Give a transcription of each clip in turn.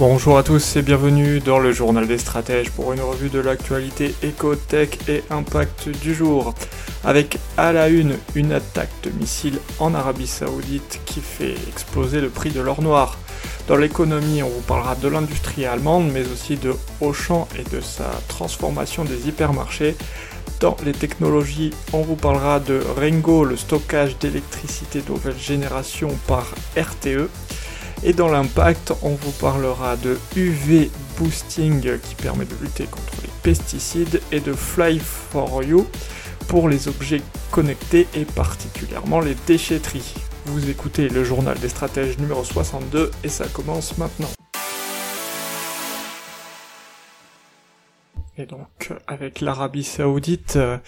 Bonjour à tous et bienvenue dans le journal des stratèges pour une revue de l'actualité éco-tech et impact du jour. Avec à la une une attaque de missiles en Arabie Saoudite qui fait exploser le prix de l'or noir. Dans l'économie, on vous parlera de l'industrie allemande, mais aussi de Auchan et de sa transformation des hypermarchés. Dans les technologies, on vous parlera de Rengo, le stockage d'électricité nouvelle génération par RTE. Et dans l'impact, on vous parlera de UV Boosting qui permet de lutter contre les pesticides et de Fly for You pour les objets connectés et particulièrement les déchetteries. Vous écoutez le journal des stratèges numéro 62 et ça commence maintenant. Et donc avec l'Arabie Saoudite euh,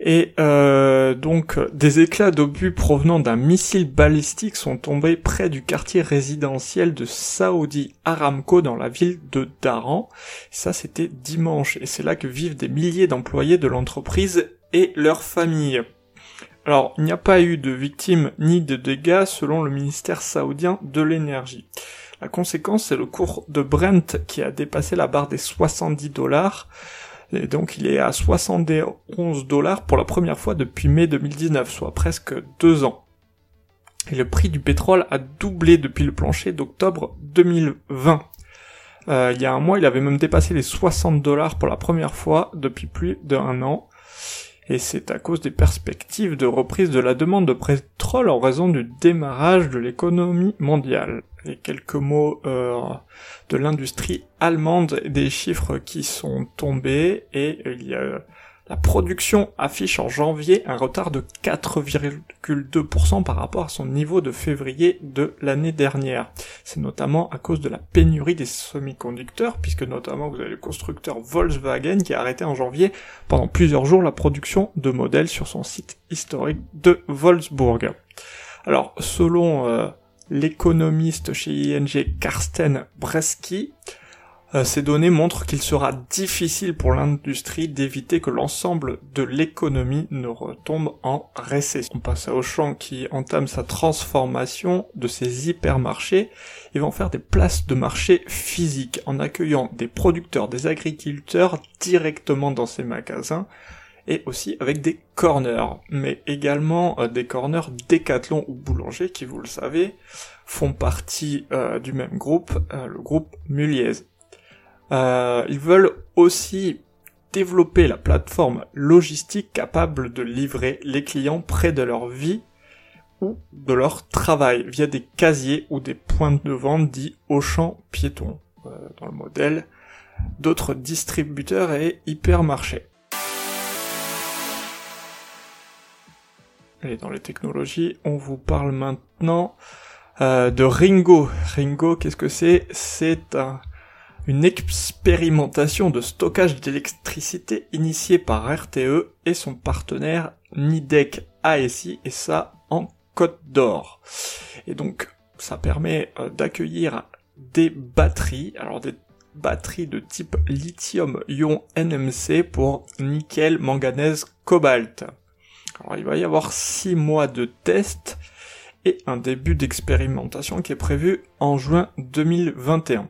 et euh, donc des éclats d'obus provenant d'un missile balistique sont tombés près du quartier résidentiel de Saudi Aramco dans la ville de Daran. Ça c'était dimanche et c'est là que vivent des milliers d'employés de l'entreprise et leurs familles. Alors, il n'y a pas eu de victimes ni de dégâts selon le ministère saoudien de l'énergie. La conséquence, c'est le cours de Brent qui a dépassé la barre des 70 dollars. Et donc il est à 71 dollars pour la première fois depuis mai 2019, soit presque deux ans. Et le prix du pétrole a doublé depuis le plancher d'octobre 2020. Euh, il y a un mois, il avait même dépassé les 60 dollars pour la première fois depuis plus d'un an et c'est à cause des perspectives de reprise de la demande de pétrole en raison du démarrage de l'économie mondiale. Quelques mots euh, de l'industrie allemande, des chiffres qui sont tombés, et il y a la production affiche en janvier un retard de 4,2% par rapport à son niveau de février de l'année dernière. C'est notamment à cause de la pénurie des semi-conducteurs, puisque notamment vous avez le constructeur Volkswagen qui a arrêté en janvier pendant plusieurs jours la production de modèles sur son site historique de Wolfsburg. Alors, selon euh, l'économiste chez ING Karsten Bresky, euh, ces données montrent qu'il sera difficile pour l'industrie d'éviter que l'ensemble de l'économie ne retombe en récession. On passe à Auchan qui entame sa transformation de ses hypermarchés. Ils vont faire des places de marché physiques en accueillant des producteurs, des agriculteurs directement dans ces magasins et aussi avec des corners, mais également euh, des corners Décathlon ou Boulanger qui, vous le savez, font partie euh, du même groupe, le groupe Muliez. Euh, ils veulent aussi développer la plateforme logistique capable de livrer les clients près de leur vie ou de leur travail via des casiers ou des points de vente dits au champ piéton euh, dans le modèle d'autres distributeurs et hypermarchés. Et dans les technologies, on vous parle maintenant euh, de Ringo. Ringo, qu'est-ce que c'est? C'est un une expérimentation de stockage d'électricité initiée par RTE et son partenaire Nidec ASI et ça en Côte d'Or. Et donc ça permet euh, d'accueillir des batteries, alors des batteries de type lithium-ion NMC pour nickel, manganèse, cobalt. Il va y avoir 6 mois de test et un début d'expérimentation qui est prévu en juin 2021.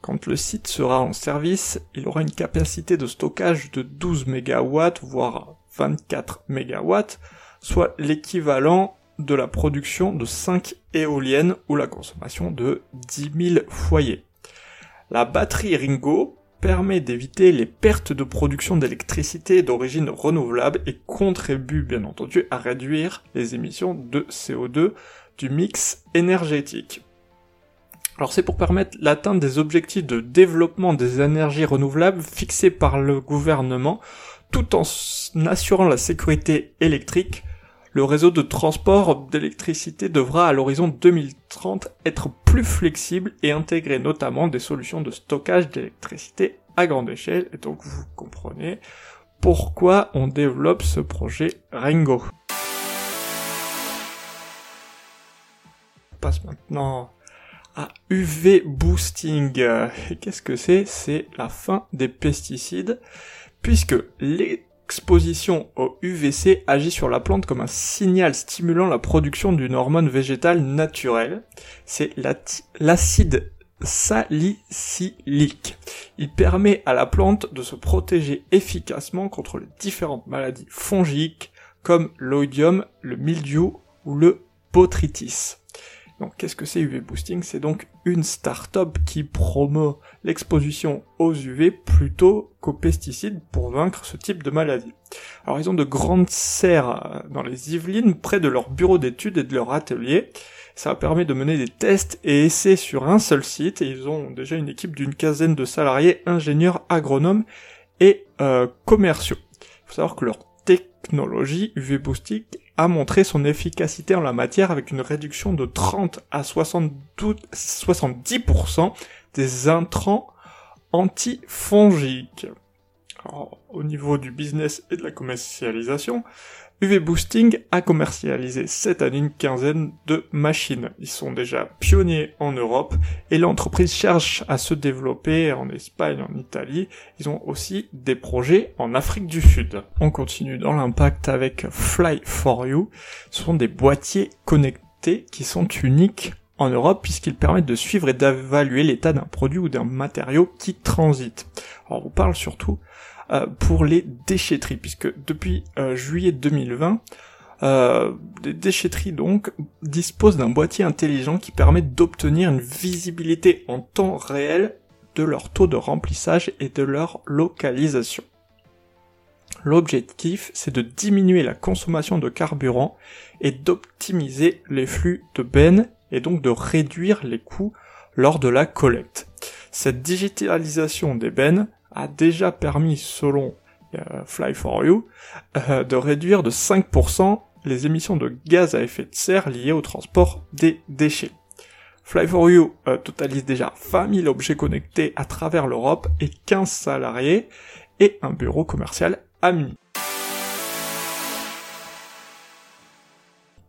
Quand le site sera en service, il aura une capacité de stockage de 12 MW, voire 24 MW, soit l'équivalent de la production de 5 éoliennes ou la consommation de 10 000 foyers. La batterie Ringo permet d'éviter les pertes de production d'électricité d'origine renouvelable et contribue bien entendu à réduire les émissions de CO2 du mix énergétique. Alors c'est pour permettre l'atteinte des objectifs de développement des énergies renouvelables fixés par le gouvernement, tout en assurant la sécurité électrique le réseau de transport d'électricité devra à l'horizon 2030 être plus flexible et intégrer notamment des solutions de stockage d'électricité à grande échelle. Et donc vous comprenez pourquoi on développe ce projet Ringo. On passe maintenant à UV boosting. Et Qu'est-ce que c'est? C'est la fin des pesticides puisque les l'exposition au UVC agit sur la plante comme un signal stimulant la production d'une hormone végétale naturelle. C'est l'acide salicylique. Il permet à la plante de se protéger efficacement contre les différentes maladies fongiques comme l'oïdium, le mildiou ou le botrytis. Qu'est-ce que c'est UV Boosting? C'est donc une start-up qui promeut l'exposition aux UV plutôt qu'aux pesticides pour vaincre ce type de maladie. Alors ils ont de grandes serres dans les Yvelines près de leur bureau d'études et de leur atelier. Ça permet de mener des tests et essais sur un seul site et ils ont déjà une équipe d'une quinzaine de salariés, ingénieurs, agronomes et euh, commerciaux. Il faut savoir que leur technologie UV Boosting a montré son efficacité en la matière avec une réduction de 30 à 70% des intrants antifongiques. Au niveau du business et de la commercialisation, UV Boosting a commercialisé cette année une quinzaine de machines. Ils sont déjà pionniers en Europe et l'entreprise cherche à se développer en Espagne, en Italie. Ils ont aussi des projets en Afrique du Sud. On continue dans l'impact avec Fly for You. Ce sont des boîtiers connectés qui sont uniques en Europe puisqu'ils permettent de suivre et d'évaluer l'état d'un produit ou d'un matériau qui transite. On parle surtout euh, pour les déchetteries, puisque depuis euh, juillet 2020, euh, les déchetteries donc disposent d'un boîtier intelligent qui permet d'obtenir une visibilité en temps réel de leur taux de remplissage et de leur localisation. L'objectif, c'est de diminuer la consommation de carburant et d'optimiser les flux de bennes et donc de réduire les coûts lors de la collecte. Cette digitalisation des bennes a déjà permis, selon euh, Fly for You, euh, de réduire de 5% les émissions de gaz à effet de serre liées au transport des déchets. Fly for You euh, totalise déjà 20 000 objets connectés à travers l'Europe et 15 salariés et un bureau commercial à Munich.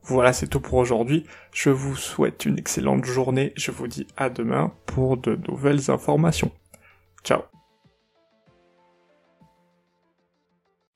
Voilà, c'est tout pour aujourd'hui. Je vous souhaite une excellente journée. Je vous dis à demain pour de nouvelles informations. Ciao